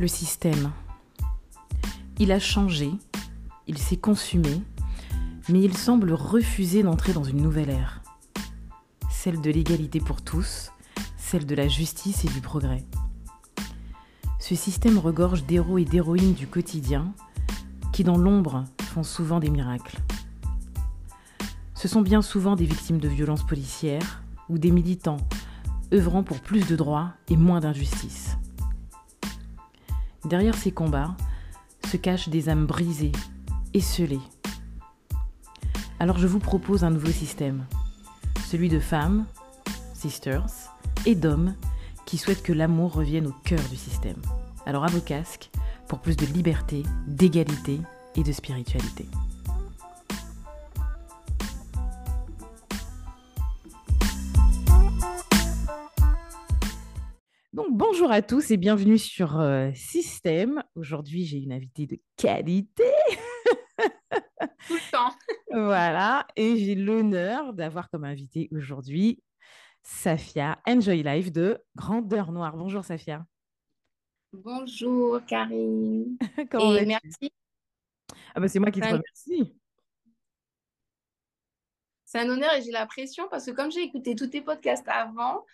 Le système. Il a changé, il s'est consumé, mais il semble refuser d'entrer dans une nouvelle ère. Celle de l'égalité pour tous, celle de la justice et du progrès. Ce système regorge d'héros et d'héroïnes du quotidien qui, dans l'ombre, font souvent des miracles. Ce sont bien souvent des victimes de violences policières ou des militants œuvrant pour plus de droits et moins d'injustice. Derrière ces combats se cachent des âmes brisées, esselées. Alors je vous propose un nouveau système, celui de femmes, sisters, et d'hommes qui souhaitent que l'amour revienne au cœur du système. Alors à vos casques pour plus de liberté, d'égalité et de spiritualité. Bonjour à tous et bienvenue sur euh, Système. Aujourd'hui j'ai une invitée de qualité. Tout le temps. voilà, et j'ai l'honneur d'avoir comme invitée aujourd'hui Safia Enjoy Life de Grandeur Noire. Bonjour Safia. Bonjour Karine. et merci. Ah bah c'est moi qui te remercie. C'est un honneur et j'ai la pression parce que comme j'ai écouté tous tes podcasts avant,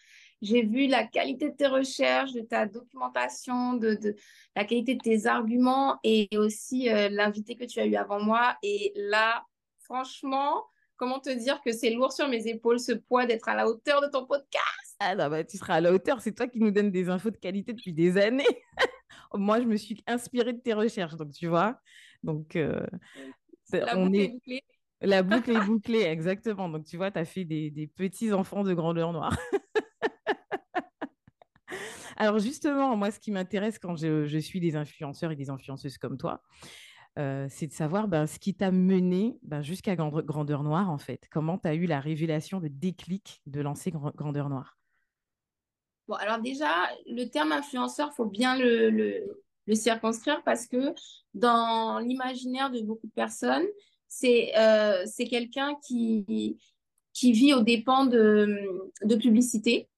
j'ai vu la qualité de tes recherches, de ta documentation, de, la qualité de tes arguments et aussi euh, l'invité que tu as eu avant moi. Et là, franchement, comment te dire que c'est lourd sur mes épaules ce poids d'être à la hauteur de ton podcast? Ah non, bah, tu seras à la hauteur. C'est toi qui nous donnes des infos de qualité depuis des années. Moi, je me suis inspirée de tes recherches, donc tu vois. Donc, euh, la on boucle est... bouclée. La boucle est bouclée, exactement. Donc, tu vois, tu as fait des, des petits enfants de grandeur noire. Alors justement, moi, ce qui m'intéresse quand je, suis des influenceurs et des influenceuses comme toi, euh, c'est de savoir ben, ce qui t'a mené ben, jusqu'à Grandeur Noire, en fait. Comment tu as eu la révélation, le déclic de lancer Grandeur Noire? Bon, alors déjà, le terme influenceur, faut bien le, circonscrire parce que dans l'imaginaire de beaucoup de personnes, c'est euh, quelqu'un qui, vit aux dépens de publicité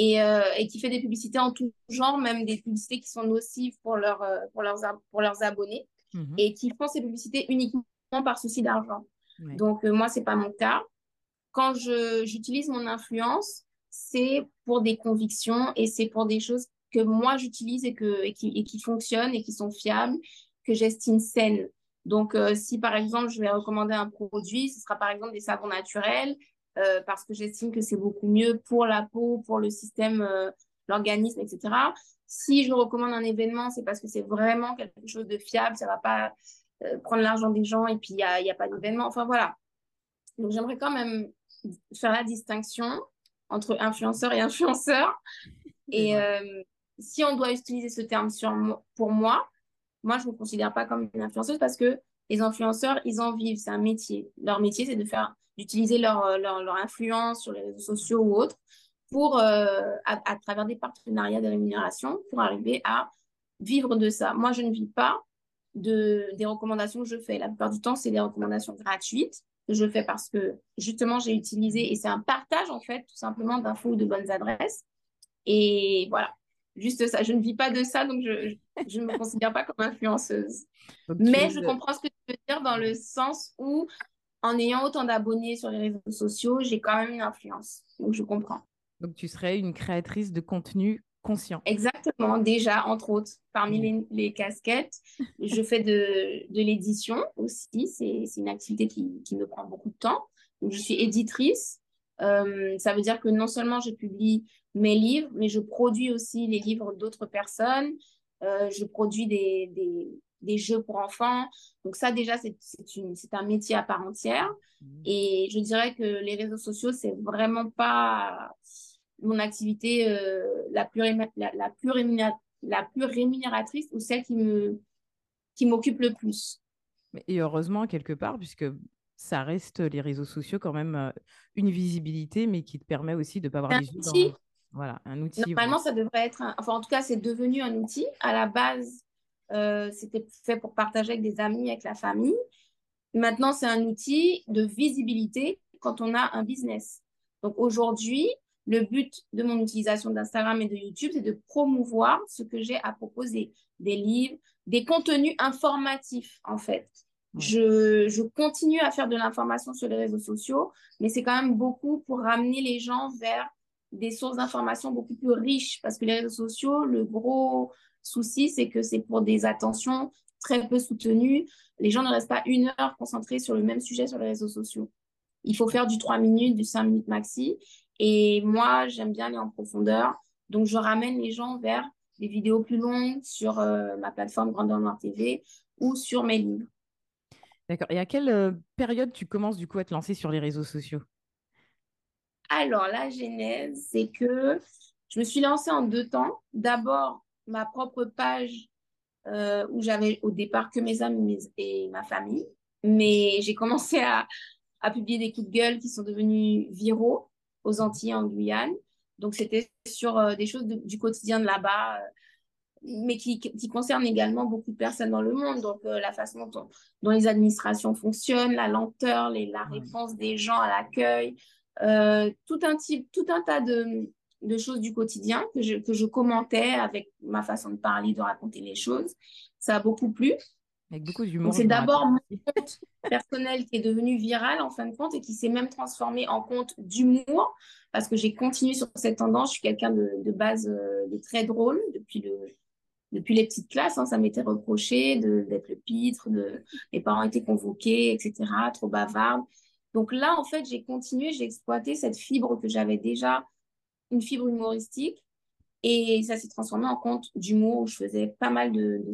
euh, et, qui fait des publicités en tout genre, même des publicités qui sont nocives pour, leur, euh, pour, leurs, pour leurs abonnés mhm. et qui font ces publicités uniquement par souci d'argent. Donc, euh, moi, ce n'est pas mon cas. Quand j'utilise mon influence, c'est pour des convictions et c'est pour des choses que moi, j'utilise et, que, et, qui, et qui fonctionnent et qui sont fiables, que j'estime saines. Donc, si par exemple, je vais recommander un produit, ce sera par exemple des savons naturels, euh, parce que j'estime que c'est beaucoup mieux pour la peau, pour le système, euh, l'organisme, etc. Si je recommande un événement, c'est parce que c'est vraiment quelque chose de fiable, ça ne va pas euh, prendre l'argent des gens et puis il n'y a, y a, pas d'événement. Enfin voilà. Donc j'aimerais quand même faire la distinction entre influenceur et influenceur. Et si on doit utiliser ce terme sur, pour moi, moi, je ne me considère pas comme une influenceuse parce que les influenceurs, ils en vivent, c'est un métier. Leur métier, c'est de faire d'utiliser leur, euh, leur, leur, influence sur les réseaux sociaux ou autres pour, euh, à, travers des partenariats de rémunération, pour arriver à vivre de ça. Moi, je ne vis pas de, des recommandations que je fais. La plupart du temps, c'est des recommandations gratuites que je fais parce que justement, j'ai utilisé, et c'est un partage en fait, tout simplement d'infos ou de bonnes adresses. Et voilà, juste ça. Je ne vis pas de ça, donc je, je ne me considère pas comme influenceuse. Mais je comprends ce que tu veux dire dans le sens où en ayant autant d'abonnés sur les réseaux sociaux, j'ai quand même une influence. Donc, je comprends. Donc, tu serais une créatrice de contenu conscient. Exactement, déjà, entre autres, parmi les, casquettes, je fais de, de l'édition aussi. C'est une activité qui, qui, me prend beaucoup de temps. Donc, je suis éditrice. Euh, ça veut dire que non seulement je publie mes livres, mais je produis aussi les livres d'autres personnes. Euh, je produis des, des, des jeux pour enfants. Donc ça, déjà, c'est un métier à part entière. Mmh. Et je dirais que les réseaux sociaux, c'est vraiment pas mon activité euh, la, plus la, la, plus la plus rémunératrice ou celle qui me qui m'occupe le plus. Et heureusement, quelque part, puisque ça reste les réseaux sociaux quand même euh, une visibilité, mais qui te permet aussi de ne pas avoir les yeux Voilà, un outil. Normalement, ça devrait être... Enfin, en tout cas, c'est devenu un outil. À la base, euh, c'était fait pour partager avec des amis, avec la famille. Maintenant, c'est un outil de visibilité quand on a un business. Donc aujourd'hui, le but de mon utilisation d'Instagram et de YouTube, c'est de promouvoir ce que j'ai à proposer, des livres, des contenus informatifs, en fait. Je, je, continue à faire de l'information sur les réseaux sociaux, mais c'est quand même beaucoup pour ramener les gens vers des sources d'information beaucoup plus riches, parce que les réseaux sociaux, le gros souci, c'est que c'est pour des attentions très peu soutenues. Les gens ne restent pas une heure concentrés sur le même sujet sur les réseaux sociaux. Il faut faire du 3 minutes, du 5 minutes maxi. Et moi, j'aime bien aller en profondeur. Donc, je ramène les gens vers des vidéos plus longues sur euh, ma plateforme Grandeur Noire TV ou sur mes livres. D'accord. Et à quelle euh, période tu commences du coup à te lancer sur les réseaux sociaux? Alors, la genèse, c'est que je me suis lancée en deux temps. D'abord, ma propre page euh, où j'avais au départ que mes amis et ma famille. Mais j'ai commencé à, à publier des coups de gueule qui sont devenus viraux aux Antilles, en Guyane. Donc, c'était sur euh, des choses du quotidien de là-bas, euh, mais qui, qui, concernent également beaucoup de personnes dans le monde. Donc, euh, la façon dont, les administrations fonctionnent, la lenteur, les, la réponse des gens à l'accueil, tout, un type, tout un tas de, de choses du quotidien que je, que je commentais avec ma façon de parler, de raconter les choses. Ça a beaucoup plu. Avec beaucoup d'humour. C'est d'abord mon compte personnel qui est devenu viral en fin de compte et qui s'est même transformé en compte d'humour parce que j'ai continué sur cette tendance. Je suis quelqu'un de, de, base euh, de très drôle depuis, le, depuis les petites classes. Hein, ça m'était reproché d'être le pitre, de, mes parents étaient convoqués, etc., trop bavarde. Donc là, en fait, j'ai continué, j'ai exploité cette fibre que j'avais déjà, une fibre humoristique. Et ça s'est transformé en compte d'humour où je faisais pas mal de, de.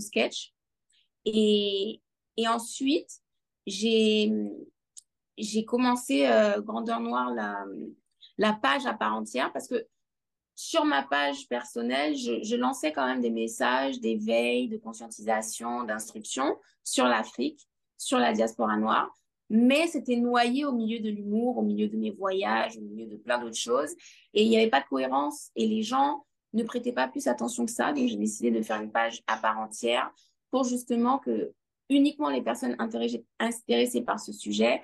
Et, et ensuite, j'ai commencé euh, Grandeur Noire, la, la page à part entière, parce que sur ma page personnelle, je, je lançais quand même des messages d'éveil, de conscientisation, d'instruction sur l'Afrique, sur la diaspora noire, mais c'était noyé au milieu de l'humour, au milieu de mes voyages, au milieu de plein d'autres choses, et il n'y avait pas de cohérence, et les gens ne prêtaient pas plus attention que ça, donc j'ai décidé de faire une page à part entière pour justement que uniquement les personnes intéressées, par ce sujet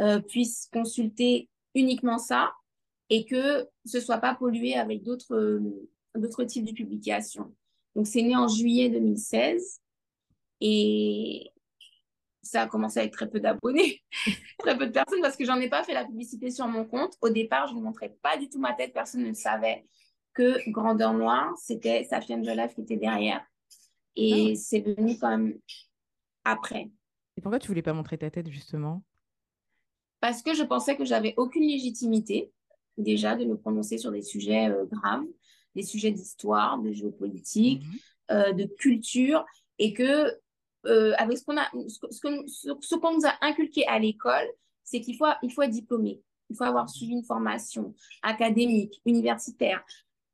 euh, puissent consulter uniquement ça et que ce soit pas pollué avec euh, d'autres types de publications. Donc c'est né en juillet 2016 et ça a commencé avec très peu d'abonnés, très peu de personnes parce que j'en ai pas fait la publicité sur mon compte. Au départ, je ne montrais pas du tout ma tête, personne ne savait que Grandeur Noire, c'était Safiane Jolaf qui était derrière. Et ah. c'est venu quand même après. Et pourquoi tu voulais pas montrer ta tête, justement? Parce que je pensais que j'avais aucune légitimité, déjà, de me prononcer sur des sujets euh, graves, des sujets d'histoire, de géopolitique, mhm. euh, de culture, et que euh, avec ce qu'on a, ce, qu'on nous a inculqué à l'école, c'est qu'il faut, il faut être diplômé, il faut avoir suivi une formation académique, universitaire.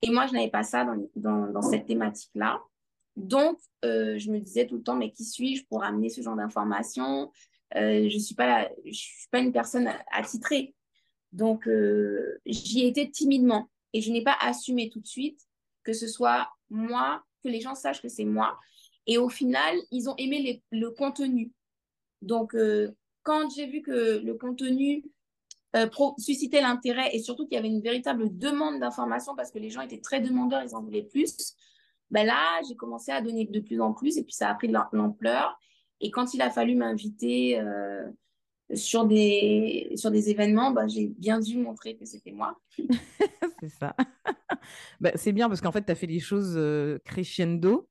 Et moi, je n'avais pas ça dans, dans, cette thématique-là. Donc, euh, je me disais tout le temps, mais qui suis-je pour amener ce genre d'informations euh, Je ne suis, pas suis pas une personne attitrée. Donc, euh, j'y étais timidement et je n'ai pas assumé tout de suite que ce soit moi, que les gens sachent que c'est moi. Et au final, ils ont aimé le contenu. Donc, quand j'ai vu que le contenu suscitait l'intérêt et surtout qu'il y avait une véritable demande d'information parce que les gens étaient très demandeurs, ils en voulaient plus, ben là, j'ai commencé à donner de plus en plus et puis ça a pris de l'ampleur. Et quand il a fallu m'inviter euh, sur, des, sur des événements, ben, j'ai bien dû montrer que c'était moi. c'est ça. ben, c'est bien parce qu'en fait, tu as fait les choses euh, crescendo.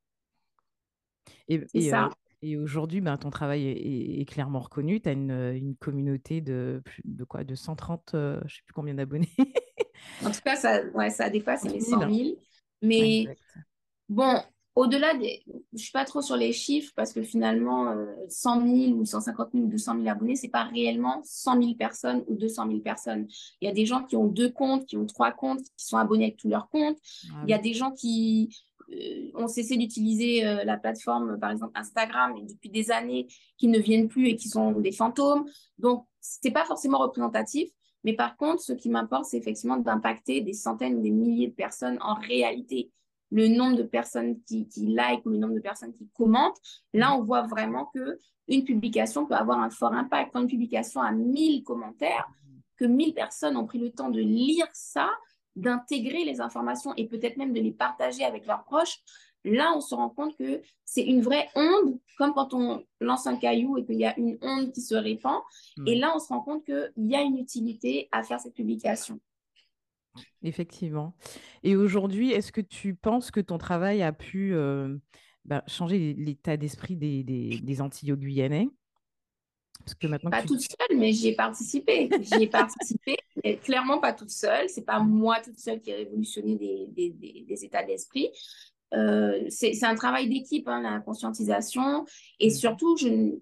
Et, et, euh, et aujourd'hui, ben, ton travail est, clairement reconnu. Tu as une, une, communauté de, de, quoi, de 130, je ne sais plus combien d'abonnés? en tout cas, ça, ouais, ça dépasse les 100 000. Mais Bon, au-delà des. Je ne suis pas trop sur les chiffres parce que finalement, 100 euh, 000 ou 150 000 ou 200 000 abonnés, ce n'est pas réellement 100 000 personnes ou 200 000 personnes. Il y a des gens qui ont deux comptes, qui ont trois comptes, qui sont abonnés avec tous leurs comptes. Ah Il y a des gens qui euh, ont cessé d'utiliser euh, la plateforme, par exemple Instagram, depuis des années, qui ne viennent plus et qui sont des fantômes. Donc, ce n'est pas forcément représentatif. Mais par contre, ce qui m'importe, c'est effectivement d'impacter des centaines des milliers de personnes en réalité le nombre de personnes qui, qui like ou le nombre de personnes qui commentent, là, on voit vraiment que une publication peut avoir un fort impact. Quand une publication a 1000 commentaires, que 1000 personnes ont pris le temps de lire ça, d'intégrer les informations et peut-être même de les partager avec leurs proches, là, on se rend compte que c'est une vraie onde, comme quand on lance un caillou et qu'il y a une onde qui se répand. Et là, on se rend compte qu'il y a une utilité à faire cette publication. Effectivement. Et aujourd'hui, est-ce que tu penses que ton travail a pu euh, bah, changer l'état d'esprit des, des, des Antilles-Guyanais? Parce que maintenant pas toute seule, mais j'y ai participé. J'y ai participé, mais clairement pas toute seule. C'est pas moi toute seule qui ai révolutionné des, des, des états d'esprit. Euh, c'est un travail d'équipe, hein, la conscientisation. Et mmh. surtout,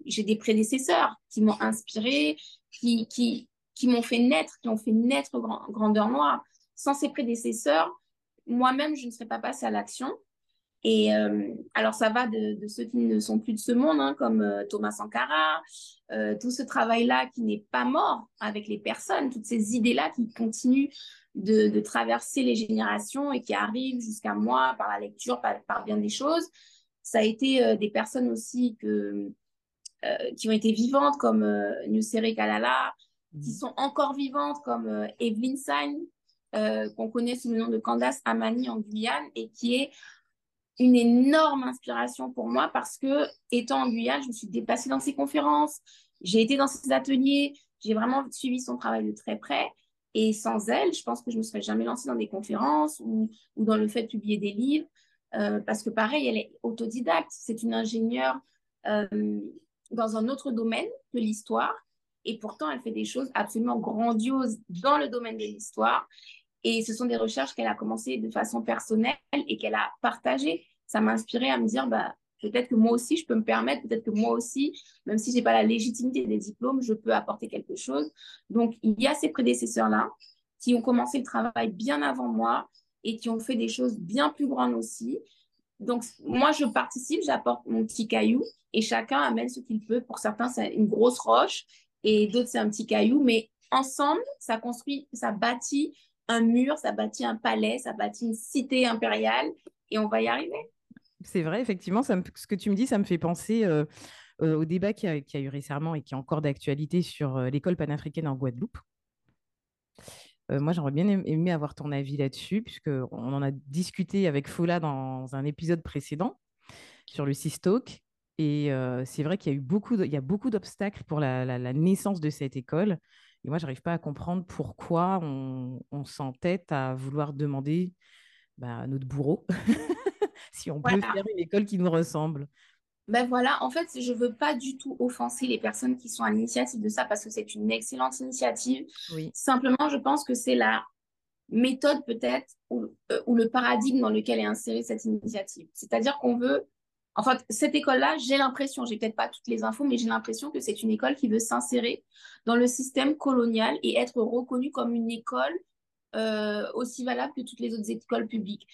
j'ai des prédécesseurs qui m'ont inspiré, qui, qui, qui m'ont fait naître, qui ont fait naître Grandeur Noire. Sans ces prédécesseurs, moi-même, je ne serais pas passée à l'action. Et euh, alors, ça va de, ceux qui ne sont plus de ce monde, hein, comme euh, Thomas Sankara, tout ce travail-là qui n'est pas mort avec les personnes, toutes ces idées-là qui continuent de, traverser les générations et qui arrivent jusqu'à moi par la lecture, par, bien des choses. Ça a été euh, des personnes aussi que, euh, qui ont été vivantes comme euh, Nusere Kalala, qui mhm. sont encore vivantes comme euh, Evelyn Sain, qu'on connaît sous le nom de Candace Amani en Guyane et qui est une énorme inspiration pour moi parce que, étant en Guyane, je me suis déplacée dans ses conférences, j'ai été dans ses ateliers, j'ai vraiment suivi son travail de très près. Et sans elle, je pense que je ne me serais jamais lancée dans des conférences ou, ou dans le fait de publier des livres. Euh, parce que pareil, elle est autodidacte. C'est une ingénieure euh, dans un autre domaine que l'histoire. Et pourtant, elle fait des choses absolument grandioses dans le domaine de l'histoire. Et ce sont des recherches qu'elle a commencées de façon personnelle et qu'elle a partagées. Ça m'a inspiré à me dire, bah, peut-être que moi aussi, je peux me permettre, peut-être que moi aussi, même si je n'ai pas la légitimité des diplômes, je peux apporter quelque chose. Donc, il y a ces prédécesseurs-là qui ont commencé le travail bien avant moi et qui ont fait des choses bien plus grandes aussi. Donc, moi, je participe, j'apporte mon petit caillou et chacun amène ce qu'il peut. Pour certains, c'est une grosse roche et d'autres, c'est un petit caillou. Mais ensemble, ça construit, ça bâtit un mur, ça bâtit un palais, ça bâtit une cité impériale et on va y arriver. C'est vrai, effectivement, ce que tu me dis, ça me fait penser euh, euh, au débat qui a, eu récemment et qui est encore d'actualité sur euh, l'école panafricaine en Guadeloupe. moi, j'aurais bien aimé avoir ton avis là-dessus, puisqu'on en a discuté avec Fola dans un épisode précédent sur le Talk. Et c'est vrai qu'il y a eu beaucoup, il y a beaucoup d'obstacles pour la, naissance de cette école. Et moi, je n'arrive pas à comprendre pourquoi on, s'entête à vouloir demander bah, à notre bourreau si on peut faire une école qui nous ressemble. Ben voilà, en fait, je ne veux pas du tout offenser les personnes qui sont à l'initiative de ça parce que c'est une excellente initiative. Oui. Simplement, je pense que c'est la méthode peut-être ou, euh, ou, le paradigme dans lequel est insérée cette initiative. C'est-à-dire qu'on veut, en fait, cette école-là, j'ai l'impression, j'ai peut-être pas toutes les infos, mais j'ai l'impression que c'est une école qui veut s'insérer dans le système colonial et être reconnue comme une école euh, aussi valable que toutes les autres écoles publiques.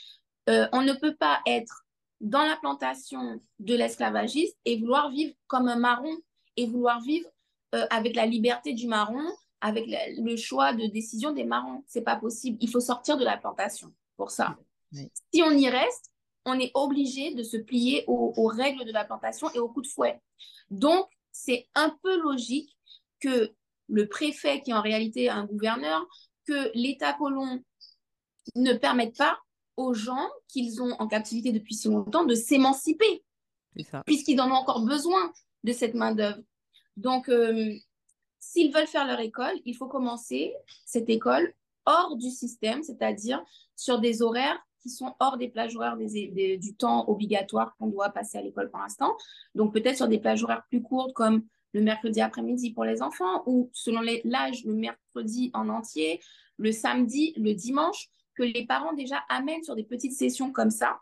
Euh, on ne peut pas être dans la plantation de l'esclavagiste et vouloir vivre comme un marron et vouloir vivre euh, avec la liberté du marron, avec le choix de décision des marrons. C'est pas possible. Il faut sortir de la plantation pour ça. Si on y reste, on est obligé de se plier aux, aux règles de la plantation et aux coups de fouet. Donc, c'est un peu logique que le préfet, qui est en réalité un gouverneur, que l'État colon ne permette pas aux gens qu'ils ont en captivité depuis si longtemps de s'émanciper, puisqu'ils en ont encore besoin de cette main-d'œuvre. Donc, euh, s'ils veulent faire leur école, il faut commencer cette école hors du système, c'est-à-dire sur des horaires qui sont hors des plages horaires du temps obligatoire qu'on doit passer à l'école pour l'instant. Donc, peut-être sur des plages horaires plus courtes comme le mercredi après-midi pour les enfants ou selon l'âge, le mercredi en entier, le samedi, le dimanche que les parents déjà amènent sur des petites sessions comme ça,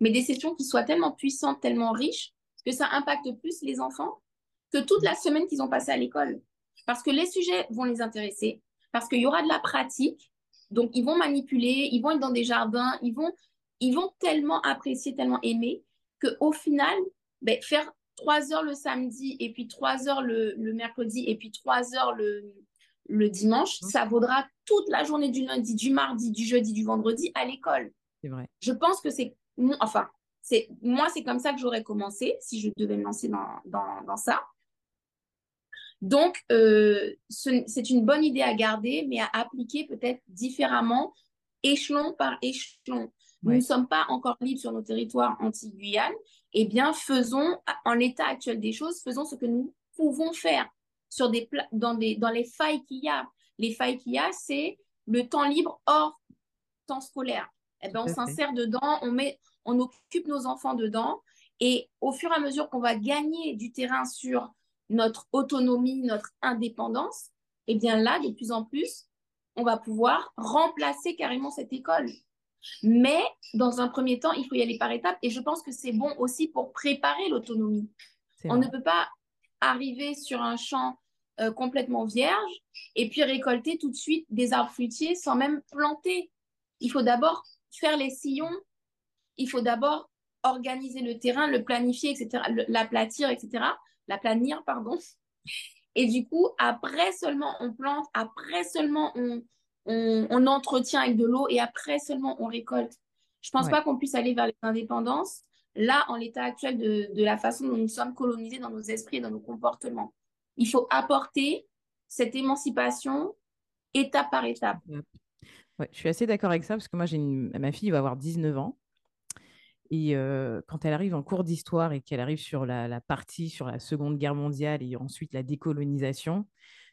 mais des sessions qui soient tellement puissantes, tellement riches, que ça impacte plus les enfants que toute la semaine qu'ils ont passée à l'école. Parce que les sujets vont les intéresser, parce qu'il y aura de la pratique, donc ils vont manipuler, ils vont être dans des jardins, ils vont, tellement apprécier, tellement aimer, qu'au final, ben, faire trois heures le samedi, et puis trois heures le mercredi, et puis trois heures le, le dimanche, mmh. ça vaudra toute la journée du lundi, du mardi, du jeudi, du vendredi à l'école. C'est vrai. Je pense que c'est, enfin, c'est moi, c'est comme ça que j'aurais commencé si je devais me lancer dans, ça. Donc, euh, c'est une bonne idée à garder, mais à appliquer peut-être différemment échelon par échelon. Nous ne sommes pas encore libres sur nos territoires anti-Guyane. Eh bien, faisons, en l'état actuel des choses, faisons ce que nous pouvons faire sur des, dans, des, dans les failles qu'il y a. Les failles qu'il y a, c'est le temps libre hors temps scolaire. Eh bien, on s'insère dedans, on, met, on occupe nos enfants dedans. Et au fur et à mesure qu'on va gagner du terrain sur notre autonomie, notre indépendance, eh bien là, de plus en plus, on va pouvoir remplacer carrément cette école. Mais dans un premier temps, il faut y aller par étapes et je pense que c'est bon aussi pour préparer l'autonomie. On ne peut pas arriver sur un champ euh, complètement vierge et puis récolter tout de suite des arbres fruitiers sans même planter. Il faut d'abord faire les sillons, il faut d'abord organiser le terrain, le planifier, etc., l'aplatir, etc., l'aplanir, pardon. Et du coup, après seulement on plante, après seulement on, on, entretient avec de l'eau et après seulement on récolte. Je ne pense pas qu'on puisse aller vers l'indépendance, là, en l'état actuel de, la façon dont nous sommes colonisés dans nos esprits et dans nos comportements. Il faut apporter cette émancipation étape par étape. Ouais, je suis assez d'accord avec ça parce que moi, j'ai ma fille va avoir 19 ans. Et euh, quand elle arrive en cours d'histoire et qu'elle arrive sur la, partie sur la Seconde Guerre mondiale et ensuite la décolonisation,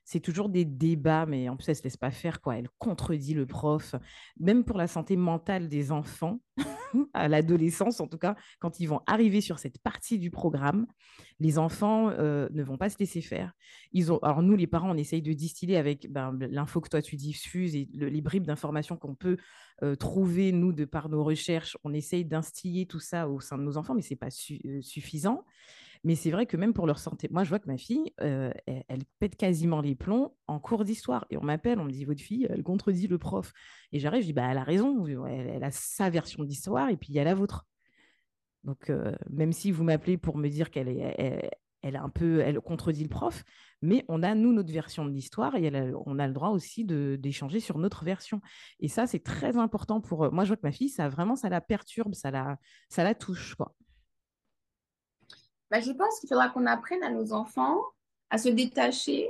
c'est toujours des débats, mais en plus, elle ne se laisse pas faire, quoi. Elle contredit le prof, même pour la santé mentale des enfants, à l'adolescence en tout cas, quand ils vont arriver sur cette partie du programme, les enfants euh, ne vont pas se laisser faire. Ils ont, alors nous, les parents, on essaye de distiller avec ben, l'info que toi tu diffuses et les bribes d'informations qu'on peut euh, trouver, nous, de par nos recherches, on essaye d'instiller tout ça au sein de nos enfants, mais ce n'est pas euh, suffisant. Mais c'est vrai que même pour leur santé, moi, je vois que ma fille, euh, elle, pète quasiment les plombs en cours d'histoire. Et on m'appelle, on me dit, votre fille, elle contredit le prof. Et j'arrive, je dis, bah, elle a raison, elle, a sa version d'histoire et puis il y a la vôtre. Donc, euh, même si vous m'appelez pour me dire qu'elle est, elle, un peu, elle contredit le prof, mais on a, nous, notre version de l'histoire et on a le droit aussi d'échanger sur notre version. Et ça, c'est très important pour. Euh, moi, je vois que ma fille, ça vraiment, ça la perturbe, ça la, ça la touche, quoi. Bah, je pense qu'il faudra qu'on apprenne à nos enfants à se détacher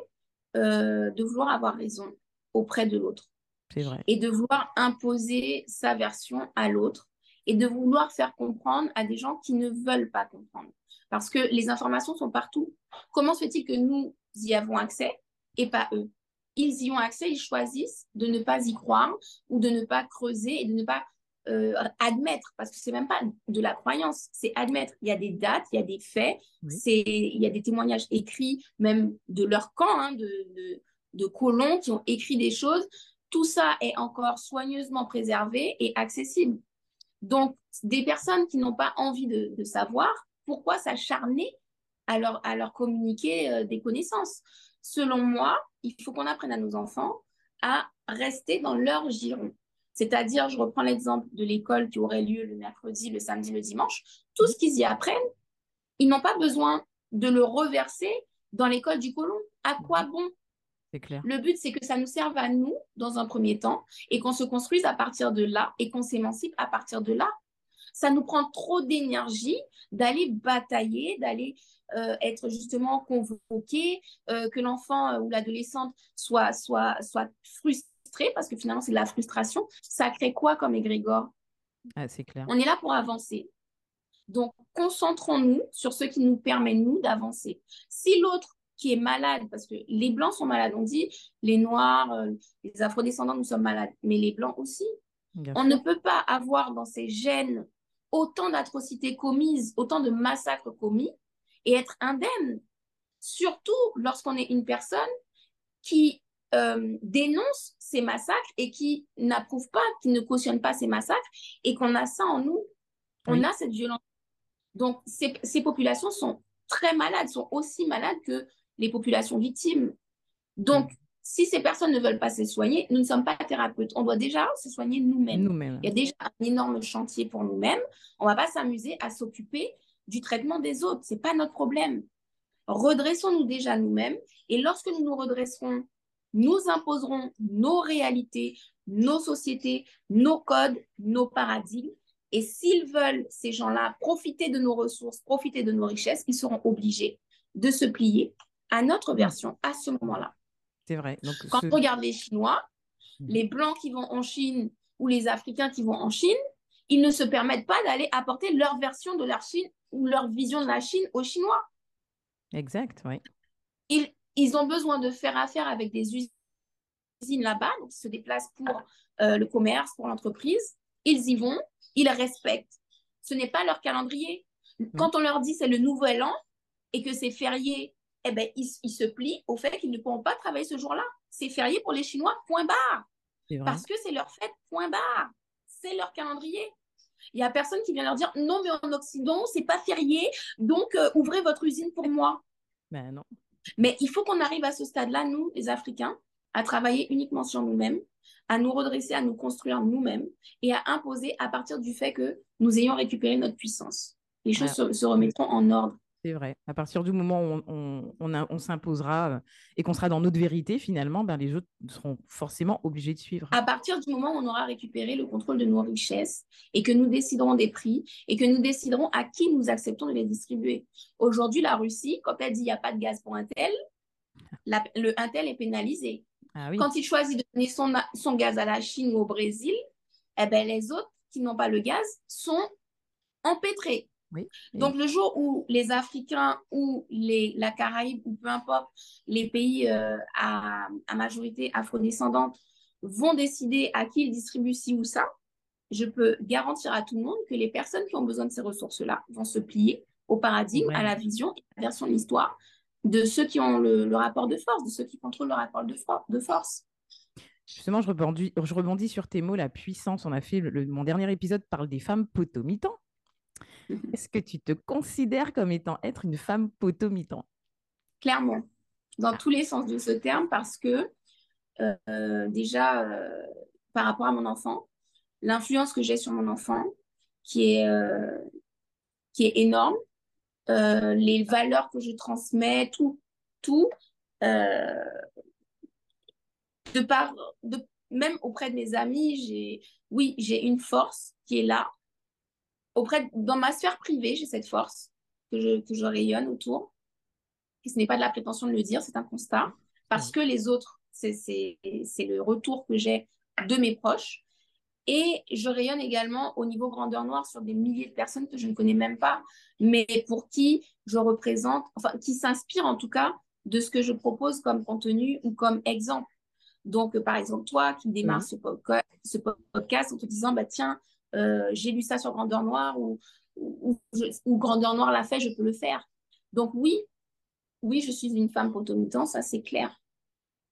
euh, de vouloir avoir raison auprès de l'autre. C'est vrai. Et de vouloir imposer sa version à l'autre et de vouloir faire comprendre à des gens qui ne veulent pas comprendre. Parce que les informations sont partout. Comment se fait-il que nous y avons accès et pas eux? Ils y ont accès, ils choisissent de ne pas y croire ou de ne pas creuser et de ne pas euh, admettre, parce que c'est même pas de la croyance, c'est admettre. Il y a des dates, il y a des faits, c'est, il y a des témoignages écrits, même de leur camp, hein, de, de, de, colons qui ont écrit des choses. Tout ça est encore soigneusement préservé et accessible. Donc, des personnes qui n'ont pas envie de, de savoir, pourquoi s'acharner à leur, à leur communiquer euh, des connaissances? Selon moi, il faut qu'on apprenne à nos enfants à rester dans leur giron. C'est-à-dire, je reprends l'exemple de l'école qui aurait lieu le mercredi, le samedi, le dimanche. Tout ce qu'ils y apprennent, ils n'ont pas besoin de le reverser dans l'école du colon. À quoi bon? C'est clair. Le but, c'est que ça nous serve à nous dans un premier temps et qu'on se construise à partir de là et qu'on s'émancipe à partir de là. Ça nous prend trop d'énergie d'aller batailler, d'aller euh, être justement convoqué, euh, que l'enfant euh, ou l'adolescente soit, soit, soit frustré parce que finalement, c'est de la frustration. Ça crée quoi comme égrégore? Ah, C'est clair. On est là pour avancer. Donc, concentrons-nous sur ce qui nous permet, nous, d'avancer. Si l'autre qui est malade, parce que les blancs sont malades, on dit les noirs, euh, les afrodescendants, nous sommes malades, mais les blancs aussi. on ne peut pas avoir dans ces gènes autant d'atrocités commises, autant de massacres commis et être indemne. Surtout lorsqu'on est une personne qui euh, dénonce ces massacres et qui n'approuve pas, qui ne cautionne pas ces massacres, et qu'on a ça en nous. On a cette violence. Donc, ces, ces, populations sont très malades, sont aussi malades que les populations victimes. Donc, si ces personnes ne veulent pas se soigner, nous ne sommes pas thérapeutes. On doit déjà se soigner nous-mêmes. Nous Il y a déjà un énorme chantier pour nous-mêmes. On ne va pas s'amuser à s'occuper du traitement des autres. Ce n'est pas notre problème. Redressons-nous déjà nous-mêmes. Et lorsque nous nous redresserons nous imposerons nos réalités, nos sociétés, nos codes, nos paradigmes. Et s'ils veulent, ces gens-là, profiter de nos ressources, profiter de nos richesses, ils seront obligés de se plier à notre version à ce moment-là. C'est vrai. Quand on regarde les Chinois, hmm. les Blancs qui vont en Chine ou les Africains qui vont en Chine, ils ne se permettent pas d'aller apporter leur version de la Chine ou leur vision de la Chine aux Chinois. Exact, oui. Ils, ils ont besoin de faire affaire avec des usines là-bas, donc ils se déplacent pour euh, le commerce, pour l'entreprise. Ils y vont, ils respectent. Ce n'est pas leur calendrier. Quand on leur dit c'est le nouvel an et que c'est férié, eh ben, ils, ils se plient au fait qu'ils ne pourront pas travailler ce jour-là. C'est férié pour les Chinois, point barre. Parce que c'est leur fête, point barre. C'est leur calendrier. Il n'y a personne qui vient leur dire non, mais en Occident, c'est pas férié, donc euh, ouvrez votre usine pour moi. Ben non. Mais il faut qu'on arrive à ce stade-là, nous, les Africains, à travailler uniquement sur nous-mêmes, à nous redresser, à nous construire nous-mêmes et à imposer à partir du fait que nous ayons récupéré notre puissance. Les choses se, se remettront en ordre. C'est vrai. À partir du moment où on, on, on s'imposera euh, et qu'on sera dans notre vérité, finalement, ben, les autres seront forcément obligés de suivre. À partir du moment où on aura récupéré le contrôle de nos richesses et que nous déciderons des prix et que nous déciderons à qui nous acceptons de les distribuer. Aujourd'hui, la Russie, quand elle dit il n'y a pas de gaz pour un tel, la, le un tel est pénalisé. Ah oui. Quand il choisit de donner son, son gaz à la Chine ou au Brésil, eh ben, les autres qui n'ont pas le gaz sont empêtrés. Oui. Donc, le jour où les Africains ou les, la Caraïbe, ou peu importe, les pays euh, à, à majorité afrodescendante vont décider à qui ils distribuent ci ou ça, je peux garantir à tout le monde que les personnes qui ont besoin de ces ressources-là vont se plier au paradigme, Ouais. à la vision et à la version de l'histoire de ceux qui ont le, le rapport de force, de ceux qui contrôlent le rapport de, for- de force. Justement, je rebondis, je rebondis sur tes mots, la puissance. On a fait le- le- mon dernier épisode parle des femmes potomitan. Est-ce que tu te considères comme étant être une femme potomitan clairement, dans tous les sens de ce terme, parce que euh, déjà, euh, par rapport à mon enfant, l'influence que j'ai sur mon enfant, qui est, euh, qui est énorme, les valeurs que je transmets, tout, tout, de par, de, même auprès de mes amis, j'ai, oui, j'ai une force qui est là. Auprès, dans ma sphère privée, j'ai cette force que je, que je rayonne autour. Et ce n'est pas de la prétention de le dire, c'est un constat. Parce que les autres, c'est le retour que j'ai de mes proches. Et je rayonne également au niveau grandeur noire sur des milliers de personnes que je ne connais même pas, mais pour qui je représente, enfin, qui s'inspirent en tout cas de ce que je propose comme contenu ou comme exemple. Donc, euh, par exemple, toi qui démarres ce, podca- ce podcast en te disant, bah, tiens, euh, j'ai lu ça sur Grandeur Noire ou, ou, je- ou Grandeur Noire l'a fait, je peux le faire. Donc, oui, oui, je suis une femme potomitan, ça c'est clair.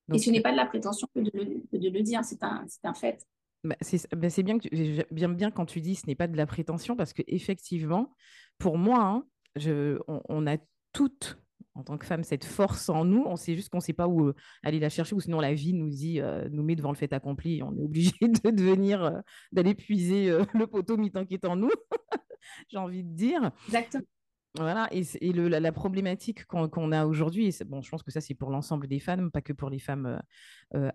Donc, Et ce n'est pas de la prétention que de le, que de le dire, c'est un, fait. bah, c'est bah, bien, que tu- j'aime bien quand tu dis ce n'est pas de la prétention parce que effectivement, pour moi, hein, je, on, on a toutes, en tant que femme, cette force en nous. On sait juste qu'on ne sait pas où euh, aller la chercher ou sinon la vie nous dit, euh, nous met devant le fait accompli et on est obligé de devenir, euh, d'aller puiser euh, le poteau mi-temps qui est en nous, j'ai envie de dire. Exactement. Voilà, et, le- la, la problématique qu'on qu'on a aujourd'hui, bon, je pense que ça c'est pour l'ensemble des femmes, pas que pour les femmes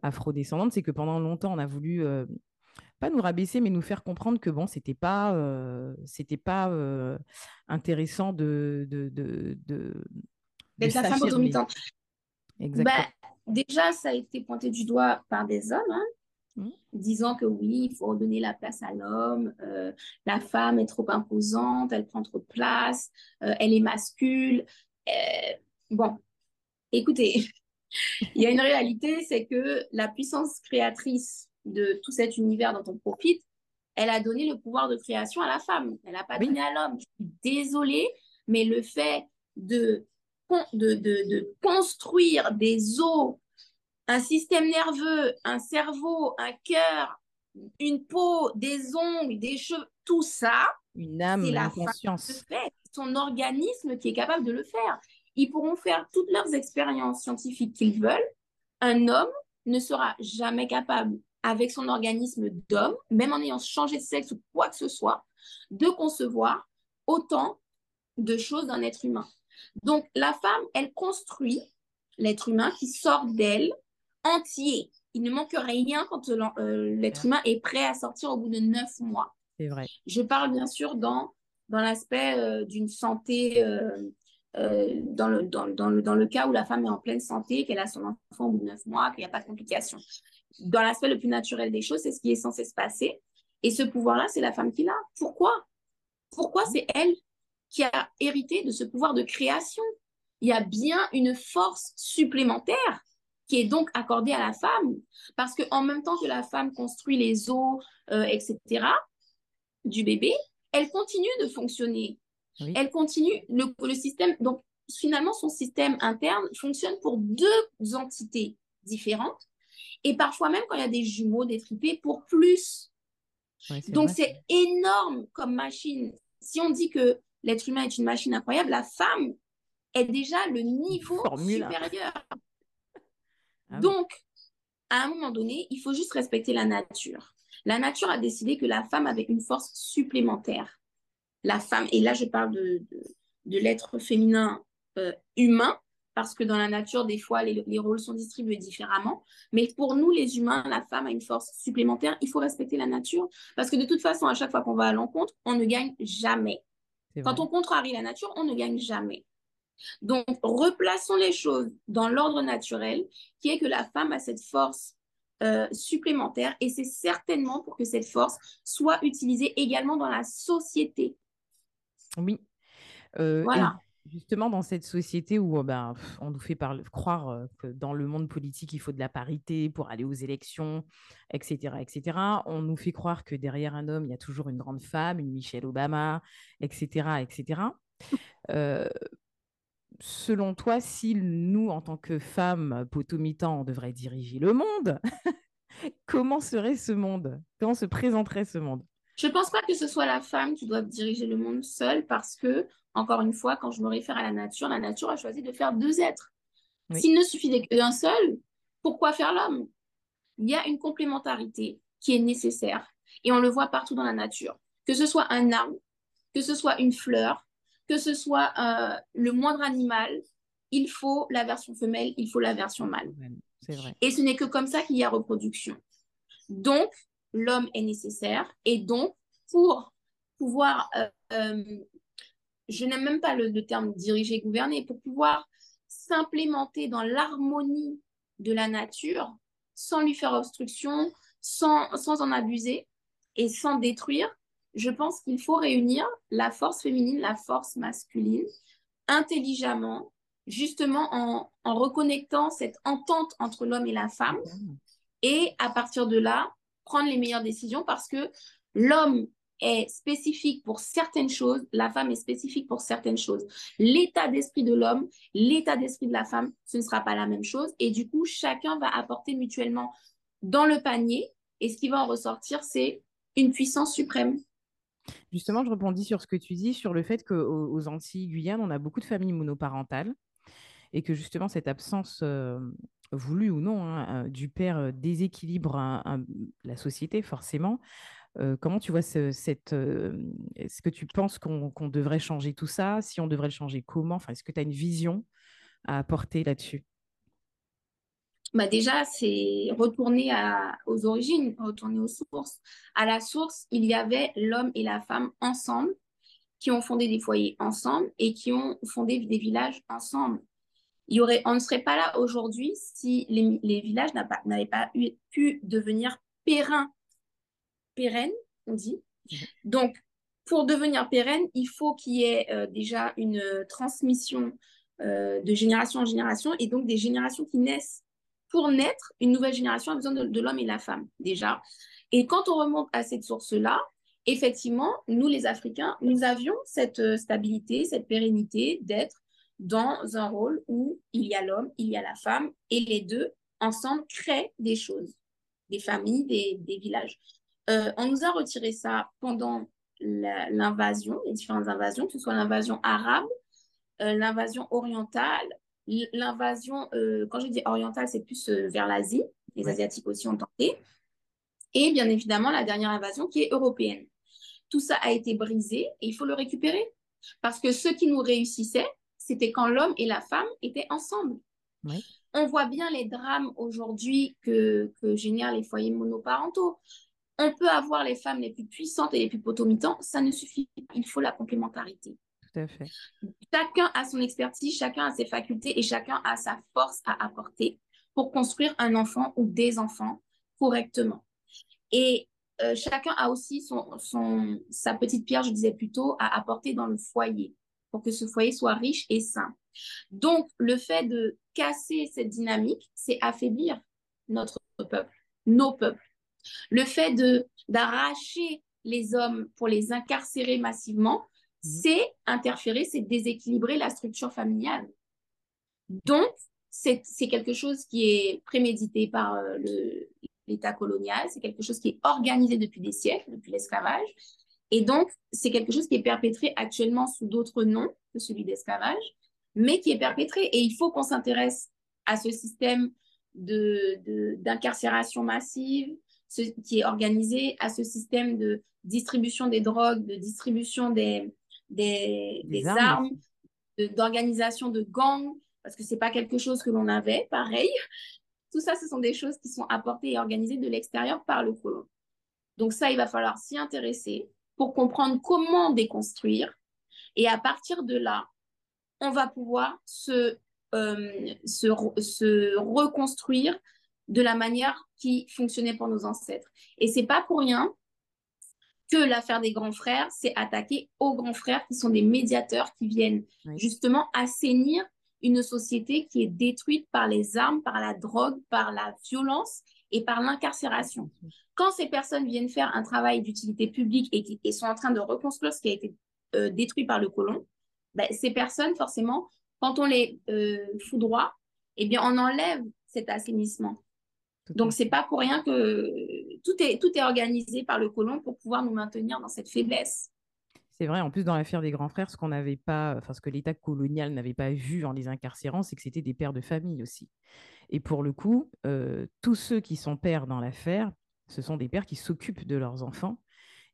afrodescendantes, c'est que pendant longtemps on a voulu pas nous rabaisser, mais nous faire comprendre que bon, c'était pas, euh, c'était pas euh, intéressant de, de, de D'être la femme. Exactement. Bah, déjà, ça a été pointé du doigt par des hommes, hein, Mhm. disant que oui, il faut redonner la place à l'homme, euh, la femme est trop imposante, elle prend trop de place, euh, elle est masculine. Euh, bon, écoutez, il y a une réalité, c'est que la puissance créatrice de tout cet univers dont on profite, elle a donné le pouvoir de création à la femme. Elle n'a pas Oui. donné à l'homme. Je suis désolée, mais le fait de, de, de, de construire des os, un système nerveux, un cerveau, un cœur, une peau, des ongles, des cheveux, tout ça, Une âme, c'est la conscience. son organisme qui est capable de le faire. Ils pourront faire toutes leurs expériences scientifiques qu'ils veulent. Un homme ne sera jamais capable, avec son organisme d'homme, même en ayant changé de sexe ou quoi que ce soit, de concevoir autant de choses d'un être humain. Donc, la femme, elle construit l'être humain qui sort d'elle entier. Il ne manque rien quand l'en- euh, l'être humain est prêt à sortir au bout de neuf mois. C'est vrai. Je parle bien sûr dans, dans l'aspect euh, d'une santé, euh, euh, dans, le, dans, dans, le, dans le cas où la femme est en pleine santé, qu'elle a son enfant au bout de neuf mois, qu'il n'y a pas de complications. dans l'aspect le plus naturel des choses, c'est ce qui est censé se passer. Et ce pouvoir-là, c'est la femme qui l'a. Pourquoi? Pourquoi c'est elle qui a hérité de ce pouvoir de création Il y a bien une force supplémentaire qui est donc accordée à la femme. Parce qu'en même temps que la femme construit les os, euh, etc., du bébé, elle continue de fonctionner. Elle continue, le, le système, donc finalement, son système interne fonctionne pour deux entités différentes. Et parfois même quand il y a des jumeaux, des tripés, pour plus. Donc c'est énorme comme machine. Si on dit que l'être humain est une machine incroyable, la femme est déjà le niveau supérieur. Ah Donc, à un moment donné, il faut juste respecter la nature. La nature a décidé que la femme avait une force supplémentaire. La femme, et là je parle de, de, l'être féminin euh, humain, parce que dans la nature, des fois, les, les, rôles sont distribués différemment. Mais pour nous, les humains, la femme a une force supplémentaire. Il faut respecter la nature, parce que de toute façon, à chaque fois qu'on va à l'encontre, on ne gagne jamais. Quand on contrarie la nature, on ne gagne jamais. Donc, replaçons les choses dans l'ordre naturel, qui est que la femme a cette force euh, supplémentaire, et c'est certainement pour que cette force soit utilisée également dans la société. Oui. Euh, voilà. Justement, dans cette société où ben, on nous fait croire euh, que dans le monde politique, il faut de la parité pour aller aux élections, etc., etc., on nous fait croire que derrière un homme, il y a toujours une grande femme, une Michelle Obama, etc., etc. Euh, selon toi, si nous, en tant que femmes potomitans, on devrait diriger le monde, comment serait ce monde? Comment se présenterait ce monde? Je ne pense pas que ce soit la femme qui doit diriger le monde seule parce que encore une fois, quand je me réfère à la nature, la nature a choisi de faire deux êtres. S'il ne suffisait d'un seul, pourquoi faire l'homme? Il y a une complémentarité qui est nécessaire et on le voit partout dans la nature. Que ce soit un arbre, que ce soit une fleur, que ce soit euh, le moindre animal, il faut la version femelle, il faut la version mâle. Et ce n'est que comme ça qu'il y a reproduction. Donc, l'homme est nécessaire. Et donc, pour pouvoir euh, euh, je n'aime même pas le, terme diriger, gouverner, pour pouvoir s'implémenter dans l'harmonie de la nature sans lui faire obstruction, sans, sans en abuser et sans détruire, je pense qu'il faut réunir la force féminine, la force masculine, intelligemment, justement en, en reconnectant cette entente entre l'homme et la femme, et à partir de là, prendre les meilleures décisions parce que l'homme est spécifique pour certaines choses, la femme est spécifique pour certaines choses. L'état d'esprit de l'homme, l'état d'esprit de la femme, ce ne sera pas la même chose. Et du coup, chacun va apporter mutuellement dans le panier. Et ce qui va en ressortir, c'est une puissance suprême. Justement, je rebondis sur ce que tu dis, sur le fait qu'aux aux Antilles, Guyane, on a beaucoup de familles monoparentales et que justement cette absence euh, voulue ou non hein, euh, du père euh, déséquilibre la société forcément comment tu vois cette. est-ce que tu penses qu'on devrait changer tout ça? Si on devrait le changer, comment? Enfin, Est-ce que tu as une vision à apporter là-dessus? Bah déjà, c'est retourner aux origines, retourner aux sources. À la source, il y avait l'homme et la femme ensemble, qui ont fondé des foyers ensemble et qui ont fondé des villages ensemble. Il y aurait, on ne serait pas là aujourd'hui si les, les villages n'avaient pas, pu devenir périns pérenne, on dit. Mhm. Donc, pour devenir pérenne, il faut qu'il y ait euh, déjà une euh, transmission euh, de génération en génération et donc des générations qui naissent. Pour naître, une nouvelle génération a besoin de, l'homme et la femme, déjà. Et quand on remonte à cette source-là, effectivement, nous, les Africains, nous avions cette stabilité, cette pérennité d'être dans un rôle où il y a l'homme, il y a la femme, et les deux, ensemble, créent des choses, des familles, des villages. Euh, on nous a retiré ça pendant l'invasion, les différentes invasions, que ce soit l'invasion arabe, euh, l'invasion orientale, l'invasion, euh, quand je dis orientale, c'est plus vers l'Asie, les Asiatiques aussi ont tenté, et bien évidemment la dernière invasion qui est européenne. Tout ça a été brisé et il faut le récupérer. Parce que ce qui nous réussissait, c'était quand l'homme et la femme étaient ensemble. On voit bien les drames aujourd'hui que, que génèrent les foyers monoparentaux on peut avoir les femmes les plus puissantes et les plus potomitants, ça ne suffit pas. Il faut la complémentarité. Tout à fait. Chacun a son expertise, chacun a ses facultés et chacun a sa force à apporter pour construire un enfant ou des enfants correctement. Et euh, chacun a aussi son, son, sa petite pierre, je disais plutôt, à apporter dans le foyer pour que ce foyer soit riche et sain. Donc, le fait de casser cette dynamique, c'est affaiblir notre peuple, nos peuples. Le fait de d'arracher les hommes pour les incarcérer massivement, mmh. c'est interférer, c'est déséquilibrer la structure familiale. Donc, c'est quelque chose qui est prémédité par euh, l'État colonial, c'est quelque chose qui est organisé depuis des siècles, depuis l'esclavage. Et donc, c'est quelque chose qui est perpétré actuellement sous d'autres noms que celui d'esclavage, mais qui est perpétré. Et il faut qu'on s'intéresse à ce système d'incarcération de, massive, ce, qui est organisé, à ce système de distribution des drogues, de distribution des, des, des armes, d'organisation de, gangs, parce que ce n'est pas quelque chose que l'on avait, pareil. Tout ça, ce sont des choses qui sont apportées et organisées de l'extérieur par le colon. Donc ça, il va falloir s'y intéresser pour comprendre comment déconstruire. Et à partir de là, on va pouvoir se, euh, se, se, reconstruire de la manière qui fonctionnait pour nos ancêtres. Et c'est pas pour rien que l'affaire des grands frères s'est attaquée aux grands frères qui sont des médiateurs qui viennent justement assainir une société qui est détruite par les armes, par la drogue, par la violence et par l'incarcération. Quand ces personnes viennent faire un travail d'utilité publique et, et, sont en train de reconstruire ce qui a été euh, détruit par le colon, ben, ces personnes, forcément, quand on les euh, foudroie, eh bien, on enlève cet assainissement. Donc, c'est pas pour rien que tout est, tout est organisé par le colon pour pouvoir nous maintenir dans cette faiblesse. C'est vrai, en plus, dans l'affaire des grands frères, ce qu'on n'avait pas, enfin, ce que l'État colonial n'avait pas vu en les incarcérant, c'est que c'était des pères de famille aussi. Et pour le coup, euh, tous ceux qui sont pères dans l'affaire, ce sont des pères qui s'occupent de leurs enfants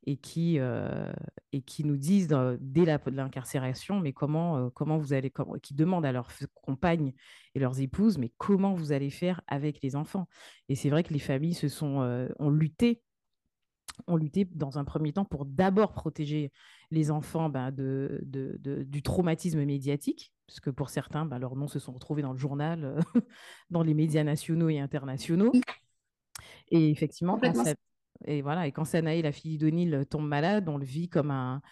et qui, euh, et qui nous disent dès l'incarcération, mais comment, euh, comment vous allez, qui demandent à leurs compagnes et leurs épouses, mais comment vous allez faire avec les enfants? Et c'est vrai que les familles se sont, ont lutté ont lutté dans un premier temps pour d'abord protéger les enfants ben, de, de, du traumatisme médiatique, parce que pour certains, ben, leurs noms se sont retrouvés dans le journal, euh, dans les médias nationaux et internationaux. Et effectivement, quand, et voilà, et quand Sanaé, la fille d'Onil, tombe malade, on le vit comme, un,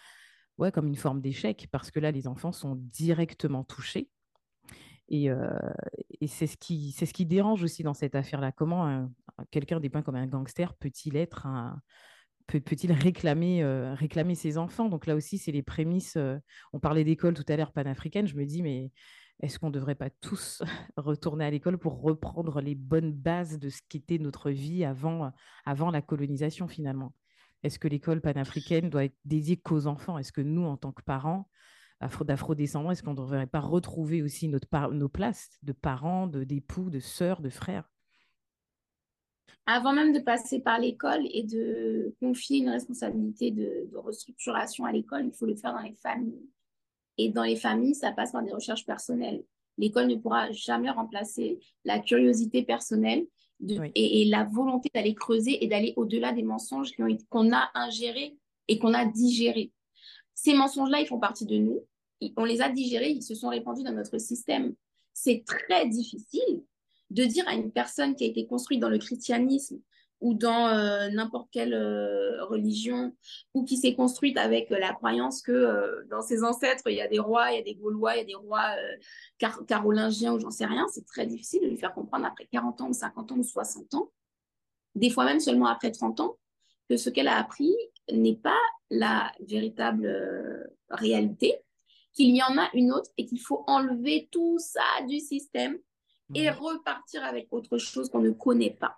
ouais, comme une forme d'échec, parce que là, les enfants sont directement touchés. Et, euh, et c'est ce, qui, dérange aussi dans cette affaire-là. Comment quelqu'un dépeint comme un gangster peut-il être peut-il réclamer, réclamer ses enfants? Donc là aussi, c'est les prémices. On parlait d'école tout à l'heure panafricaine. Je me dis, mais est-ce qu'on ne devrait pas tous retourner à l'école pour reprendre les bonnes bases de ce qu'était notre vie avant, avant la colonisation finalement? Est-ce que l'école panafricaine doit être dédiée qu'aux enfants? Est-ce que nous, en tant que parents d'afro-descendants, est-ce qu'on ne devrait pas retrouver aussi notre nos places de parents, d'époux, de sœurs, de frères? Avant même de passer par l'école et de confier une responsabilité de, restructuration à l'école, il faut le faire dans les familles. Et dans les familles, ça passe par des recherches personnelles. L'école ne pourra jamais remplacer la curiosité personnelle et, la volonté d'aller creuser et d'aller au-delà des mensonges qu'on a ingérés et qu'on a digérés. Ces mensonges-là, ils font partie de nous. On les a digérés, ils se sont répandus dans notre système. C'est très difficile de dire à une personne qui a été construite dans le christianisme ou dans euh, n'importe quelle euh, religion, ou qui s'est construite avec la croyance que euh, dans ses ancêtres, il y a des rois, il y a des Gaulois, il y a des rois carolingiens ou j'en sais rien, c'est très difficile de lui faire comprendre après 40 ans ou 50 ans ou 60 ans, des fois même seulement après 30 ans, que ce qu'elle a appris n'est pas la véritable réalité, qu'il y en a une autre et qu'il faut enlever tout ça du système et repartir avec autre chose qu'on ne connaît pas.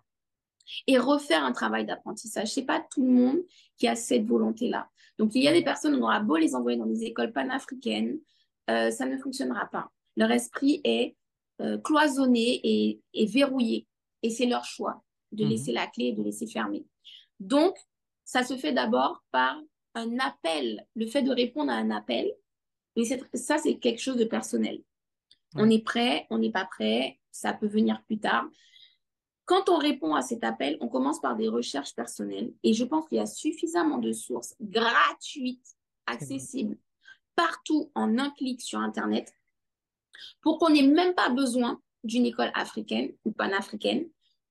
Et refaire un travail d'apprentissage. Ce n'est pas tout le monde qui a cette volonté-là. Donc, il y a des personnes, on aura beau les envoyer dans des écoles panafricaines, euh, ça ne fonctionnera pas. Leur esprit est euh, cloisonné et, verrouillé. Et c'est leur choix de mhm. laisser la clé et de laisser fermer. Donc, ça se fait d'abord par un appel, le fait de répondre à un appel. Mais ça, c'est quelque chose de personnel. On est prêt, on n'est pas prêt, ça peut venir plus tard. Quand on répond à cet appel, on commence par des recherches personnelles et je pense qu'il y a suffisamment de sources gratuites, accessibles, partout en un clic sur Internet pour qu'on n'ait même pas besoin d'une école africaine ou panafricaine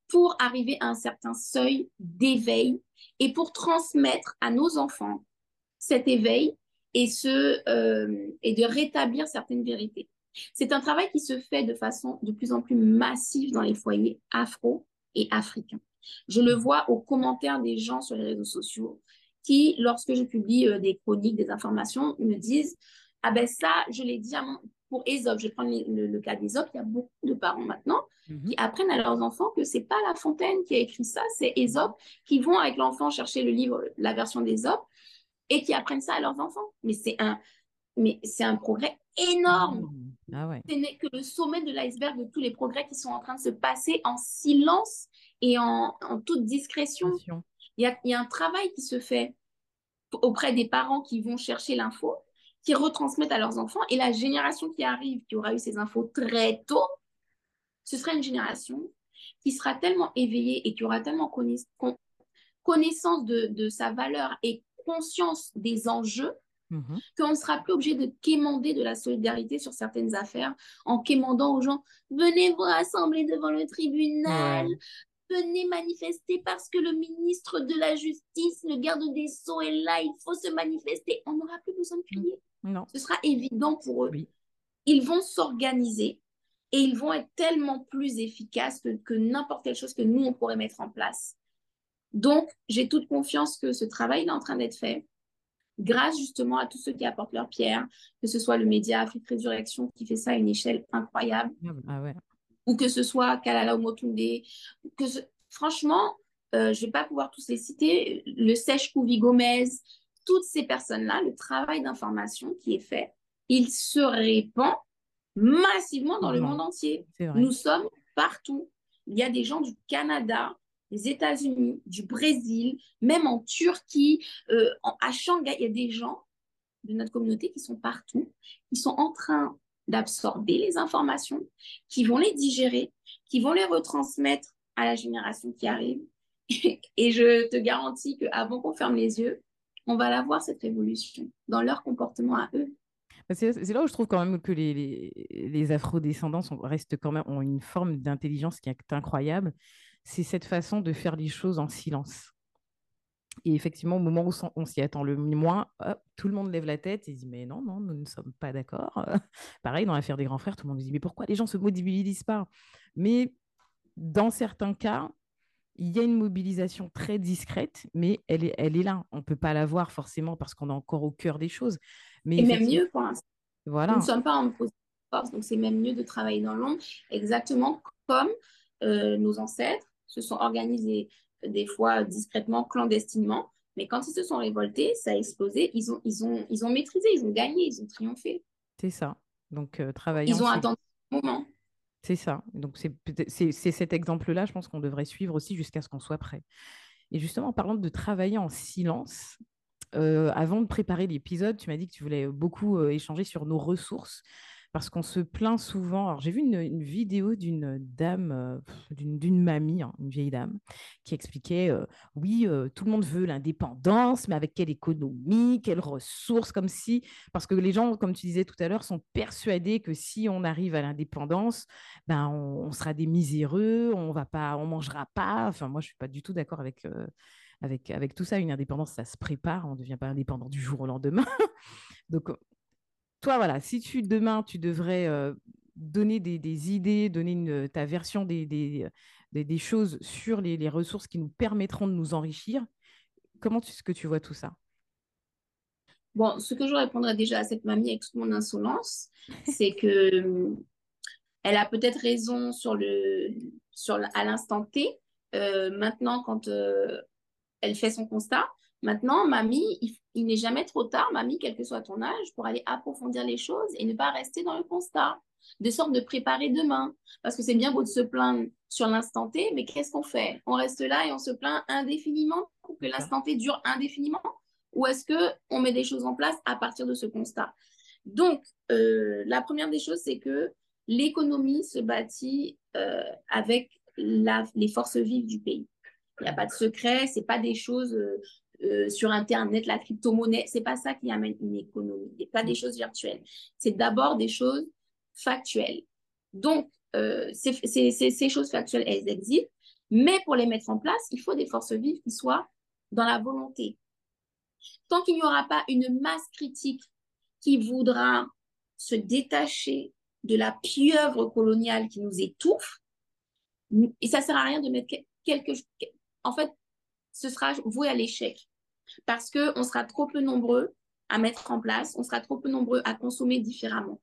pour arriver à un certain seuil d'éveil et pour transmettre à nos enfants cet éveil euh, et de rétablir certaines vérités. C'est un travail qui se fait de façon de plus en plus massive dans les foyers afro et africains. Je le vois aux commentaires des gens sur les réseaux sociaux qui, lorsque je publie euh, des chroniques, des informations, me disent Ah ben ça, je l'ai dit pour Aesop, je prends le, cas d'Aesop, il y a beaucoup de parents maintenant. Qui apprennent à leurs enfants que c'est pas La Fontaine qui a écrit ça, c'est Aesop, qui vont avec l'enfant chercher le livre, la version d'Aesop, et qui apprennent ça à leurs enfants. Mais c'est un, mais c'est un progrès énorme. Ah Ce n'est que le sommet de l'iceberg de tous les progrès qui sont en train de se passer en silence et en, toute discrétion. Il y, a, il y, a, un travail qui se fait auprès des parents qui vont chercher l'info, qui retransmettent à leurs enfants, et la génération qui arrive, qui aura eu ces infos très tôt, ce sera une génération qui sera tellement éveillée et qui aura tellement connaissance de, de sa valeur et conscience des enjeux mhm. qu'on ne sera plus obligé de quémander de la solidarité sur certaines affaires en quémandant aux gens venez vous rassembler devant le tribunal, venez manifester parce que le ministre de la Justice, le garde des Sceaux est là, il faut se manifester. On n'aura plus besoin de crier. Non. Ce sera évident pour eux. Ils vont s'organiser et ils vont être tellement plus efficaces que, que n'importe quelle chose que nous, on pourrait mettre en place. Donc, j'ai toute confiance que ce travail est en train d'être fait grâce justement à tous ceux qui apportent leur pierre, que ce soit le média Afrique Résurrection qui fait ça à une échelle incroyable, ah ou que ce soit Kalala Omotunde, que franchement, euh, je ne vais pas pouvoir tous les citer, le Sèche Kouvi Gomez, toutes ces personnes-là, le travail d'information qui est fait, il se répand massivement dans le monde entier. Nous sommes partout. Il y a des gens du Canada, des États-Unis, du Brésil, même en Turquie, euh, à Shanghai, il y a des gens de notre communauté qui sont partout, qui sont en train d'absorber les informations, qui vont les digérer, qui vont les retransmettre à la génération qui arrive. Et je te garantis qu'avant qu'on ferme les yeux, on va la voir, cette révolution, dans leur comportement à eux. C'est là où je trouve quand même que les, les, afro-descendants restent quand même, ont une forme d'intelligence qui est incroyable c'est cette façon de faire les choses en silence. Et effectivement, au moment où on s'y attend le moins, tout le monde lève la tête et dit Mais non, non, nous ne sommes pas d'accord. Pareil, dans l'affaire des grands frères, tout le monde dit Mais pourquoi les gens se mobilisent pas? Mais dans certains cas, il y a une mobilisation très discrète, mais elle est, elle est là. On ne peut pas la voir forcément parce qu'on est encore au cœur des choses. Mais et même mieux pour l'instant. Voilà. Nous ne sommes pas en position de force, donc c'est même mieux de travailler dans l'ombre, exactement comme euh, nos ancêtres se sont organisés des fois discrètement, clandestinement. Mais quand ils se sont révoltés, ça a explosé. Ils ont, ils ont, ils ont maîtrisé, ils ont gagné, ils ont triomphé. C'est ça. Donc, euh, Ils ont attendu ce moment. C'est ça. Donc, c'est cet exemple-là, je pense qu'on devrait suivre aussi jusqu'à ce qu'on soit prêt. Et justement, en parlant de travailler en silence, avant de préparer l'épisode, tu m'as dit que tu voulais beaucoup échanger sur nos ressources parce qu'on se plaint souvent. Alors, j'ai vu une, vidéo d'une dame, d'une mamie, hein, une vieille dame, qui expliquait oui, tout le monde veut l'indépendance, mais avec quelle économie, quelles ressources, comme si. Parce que les gens, comme tu disais tout à l'heure, sont persuadés que si on arrive à l'indépendance, ben, on, sera des miséreux, on va pas, on mangera pas. Enfin, moi, je suis pas du tout d'accord avec. Avec, avec tout ça, une indépendance, ça se prépare, on ne devient pas indépendant du jour au lendemain. Donc, toi, voilà, si tu demain, tu devrais euh, donner des, idées, donner ta version des, des, choses sur les, ressources qui nous permettront de nous enrichir, comment est-ce que tu vois tout ça? Bon, ce que je répondrais déjà à cette mamie avec toute mon insolence, c'est que elle a peut-être raison sur le, sur à l'instant T. Euh, maintenant, quand euh, elle fait son constat, Maintenant, mamie, il, n'est jamais trop tard, mamie, quel que soit ton âge, pour aller approfondir les choses et ne pas rester dans le constat, de sorte de préparer demain. Parce que c'est bien beau de se plaindre sur l'instant T, mais qu'est-ce qu'on fait? On reste là et on se plaint indéfiniment pour que l'instant T dure indéfiniment? Ou est-ce qu'on met des choses en place à partir de ce constat? Donc, euh, la première des choses, c'est que l'économie se bâtit euh, avec les forces vives du pays. Il n'y a pas de secret, ce n'est pas des choses euh, euh, sur Internet, la crypto-monnaie. C'est pas ça qui amène une économie. C'est pas des choses virtuelles. C'est d'abord des choses factuelles. Donc, euh, ces, choses factuelles, elles existent. Mais pour les mettre en place, il faut des forces vives qui soient dans la volonté. Tant qu'il n'y aura pas une masse critique qui voudra se détacher de la pieuvre coloniale qui nous étouffe, et ça ne sert à rien de mettre quelque... En fait, ce sera voué à l'échec parce qu'on sera trop peu nombreux à mettre en place, on sera trop peu nombreux à consommer différemment.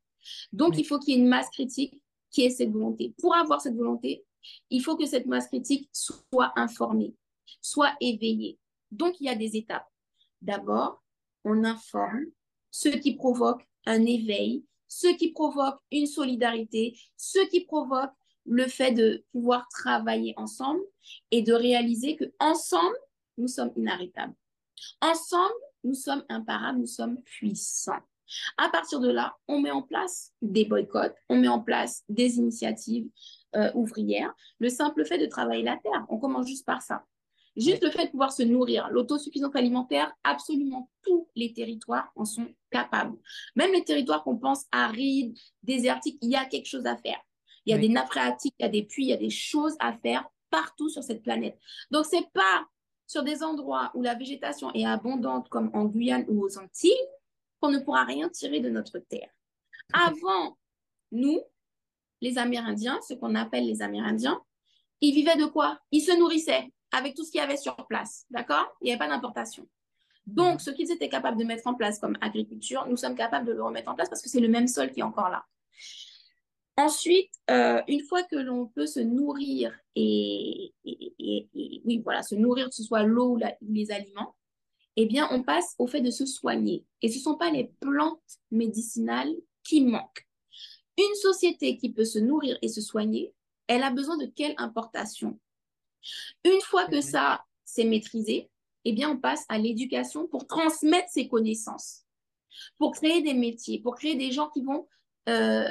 Donc, il faut qu'il y ait une masse critique qui ait cette volonté. Pour avoir cette volonté, il faut que cette masse critique soit informée, soit éveillée. Donc, il y a des étapes. D'abord, on informe, ce qui provoque un éveil, ce qui provoque une solidarité, ce qui provoque le fait de pouvoir travailler ensemble et de réaliser que ensemble, nous sommes inarrêtables. Ensemble, nous sommes imparables, nous sommes puissants. À partir de là, on met en place des boycotts, on met en place des initiatives euh, ouvrières. Le simple fait de travailler la terre, on commence juste par ça. Juste le fait de pouvoir se nourrir, l'autosuffisance alimentaire, absolument tous les territoires en sont capables. Même les territoires qu'on pense arides, désertiques, il y a quelque chose à faire. Il y a des nappes phréatiques, il y a des puits, il y a des choses à faire partout sur cette planète. Donc, ce n'est pas sur des endroits où la végétation est abondante, comme en Guyane ou aux Antilles, qu'on ne pourra rien tirer de notre terre. Avant, nous, les Amérindiens, ce qu'on appelle les Amérindiens, ils vivaient de quoi? Ils se nourrissaient avec tout ce qu'il y avait sur place, d'accord? Il n'y avait pas d'importation. Donc, ce qu'ils étaient capables de mettre en place comme agriculture, nous sommes capables de le remettre en place parce que c'est le même sol qui est encore là. Ensuite, euh, une fois que l'on peut se nourrir et, oui, voilà, se nourrir, que ce soit l'eau ou les aliments, eh bien, on passe au fait de se soigner. Et ce ne sont pas les plantes médicinales qui manquent. Une société qui peut se nourrir et se soigner, elle a besoin de quelle importation? Une fois que ça, c'est maîtrisé, eh bien, on passe à l'éducation pour transmettre ces connaissances, pour créer des métiers, pour créer des gens qui vont euh,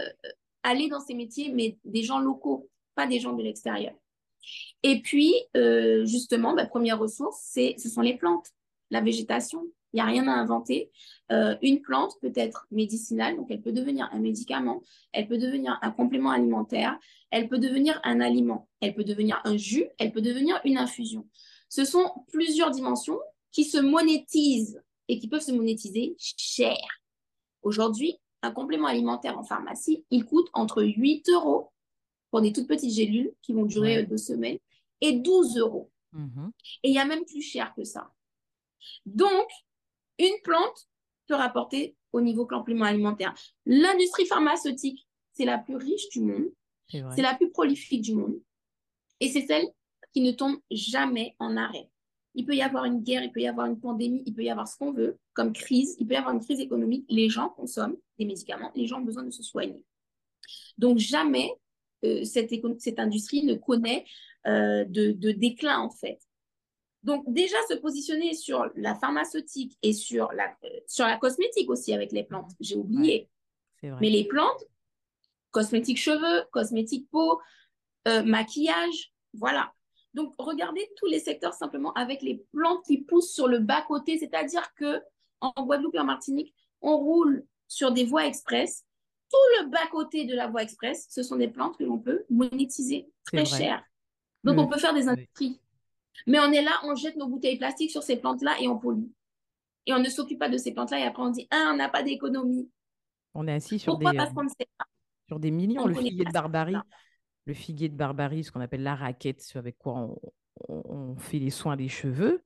aller dans ces métiers, mais des gens locaux, pas des gens de l'extérieur. Et puis, euh, justement, bah, première ressource, c'est, ce sont les plantes, la végétation. Il n'y a rien à inventer. Euh, une plante peut être médicinale, donc elle peut devenir un médicament, elle peut devenir un complément alimentaire, elle peut devenir un aliment, elle peut devenir un jus, elle peut devenir une infusion. Ce sont plusieurs dimensions qui se monétisent et qui peuvent se monétiser cher. Aujourd'hui, un complément alimentaire en pharmacie, il coûte entre 8 euros pour des toutes petites gélules qui vont durer deux semaines et 12 euros. Mhm. Et il y a même plus cher que ça. Donc, une plante peut rapporter au niveau complément alimentaire. L'industrie pharmaceutique, c'est la plus riche du monde, c'est la plus prolifique du monde, et c'est celle qui ne tombe jamais en arrêt. Il peut y avoir une guerre, il peut y avoir une pandémie, il peut y avoir ce qu'on veut comme crise, il peut y avoir une crise économique. Les gens consomment des médicaments, les gens ont besoin de se soigner. Donc jamais euh, cette, cette, industrie ne connaît euh, de, déclin en fait. Donc déjà se positionner sur la pharmaceutique et sur la, euh, sur la cosmétique aussi avec les plantes, j'ai oublié. Mais les plantes, cosmétiques cheveux, cosmétiques peau, maquillage, voilà. Donc, regardez tous les secteurs simplement avec les plantes qui poussent sur le bas-côté, c'est-à-dire que en Guadeloupe et en Martinique, on roule sur des voies express. Tout le bas-côté de la voie express, ce sont des plantes que l'on peut monétiser très cher. Donc, on peut faire des industries. Mais on est là, on jette nos bouteilles plastiques sur ces plantes-là et on pollue. Et on ne s'occupe pas de ces plantes-là et après on dit, ah, on n'a pas d'économie. On est assis sur des, sur des millions. le figuier de barbarie, le figuier de barbarie, ce qu'on appelle la raquette, ce avec quoi on, fait les soins des cheveux.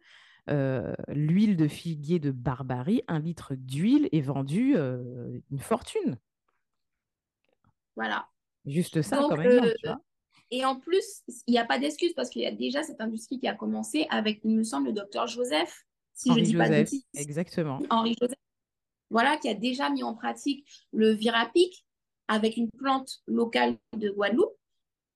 Euh, l'huile de figuier de barbarie, un litre d'huile est vendu euh, une fortune. Voilà. Juste ça, quand même. Euh, et en plus, il n'y a pas d'excuse parce qu'il y a déjà cette industrie qui a commencé avec, il me semble, le docteur Joseph, si je dis pas de Exactement. Henri Joseph. Voilà, qui a déjà mis en pratique le Virapic avec une plante locale de Guadeloupe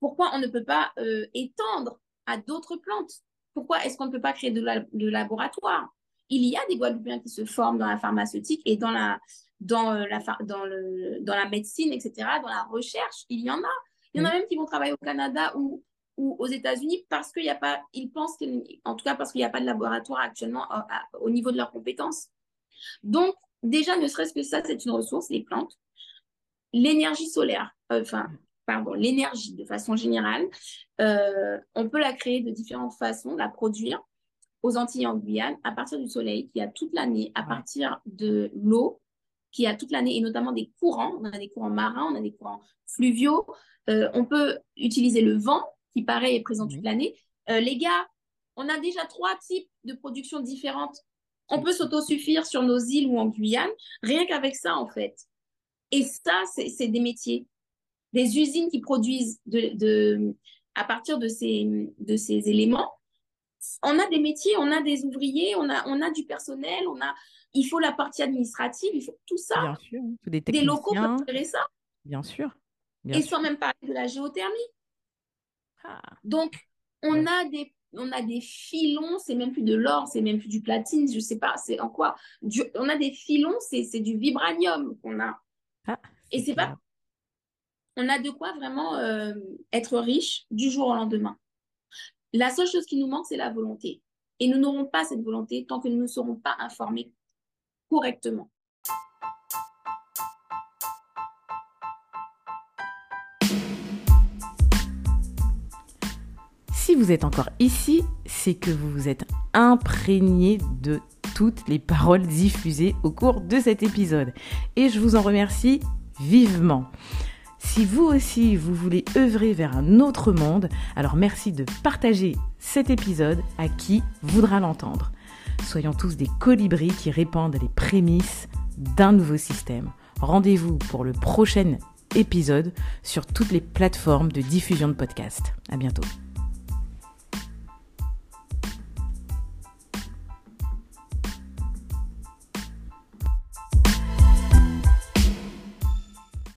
pourquoi on ne peut pas euh, étendre à d'autres plantes? Pourquoi est-ce qu'on ne peut pas créer de, laboratoire? Il y a des Guadeloupéens qui se forment dans la pharmaceutique et dans la, dans euh, la, dans le, dans la médecine, etc., dans la recherche. Il y en a. Il y en a même qui vont travailler au Canada ou, ou aux États-Unis parce qu'il n'y a pas, ils pensent en tout cas parce qu'il n'y a pas de laboratoire actuellement au niveau de leurs compétences. Donc, déjà, ne serait-ce que ça, c'est une ressource, les plantes. L'énergie solaire, euh, enfin, pardon, l'énergie de façon générale, euh, on peut la créer de différentes façons, la produire aux Antilles en Guyane à partir du soleil qui a toute l'année, à partir de l'eau qui a toute l'année et notamment des courants. On a des courants marins, on a des courants fluviaux. Euh, on peut utiliser le vent qui, pareil, est présent toute l'année. Euh, les gars, on a déjà trois types de production différentes. On peut s'autosuffire sur nos îles ou en Guyane, rien qu'avec ça, en fait. Et ça, c'est des métiers. Des usines qui produisent de, à partir de ces, de ces éléments. On a des métiers, on a des ouvriers, on a, on a du personnel, on a, il faut la partie administrative, il faut tout ça. Bien sûr, des, des locaux pour gérer ça. Bien sûr. Et sans même parler de la géothermie. Ah. Donc, on a des on a des filons, c'est même plus de l'or, c'est même plus du platine, je sais pas, c'est en quoi. on a des filons, c'est du vibranium qu'on a. Ah, et c'est pas. On a de quoi vraiment euh, être riche du jour au lendemain. La seule chose qui nous manque, c'est la volonté. Et nous n'aurons pas cette volonté tant que nous ne serons pas informés correctement. Si vous êtes encore ici, c'est que vous vous êtes imprégné de toutes les paroles diffusées au cours de cet épisode. Et je vous en remercie vivement. Si vous aussi, vous voulez œuvrer vers un autre monde, alors merci de partager cet épisode à qui voudra l'entendre. Soyons tous des colibris qui répandent les prémices d'un nouveau système. Rendez-vous pour le prochain épisode sur toutes les plateformes de diffusion de podcasts. À bientôt.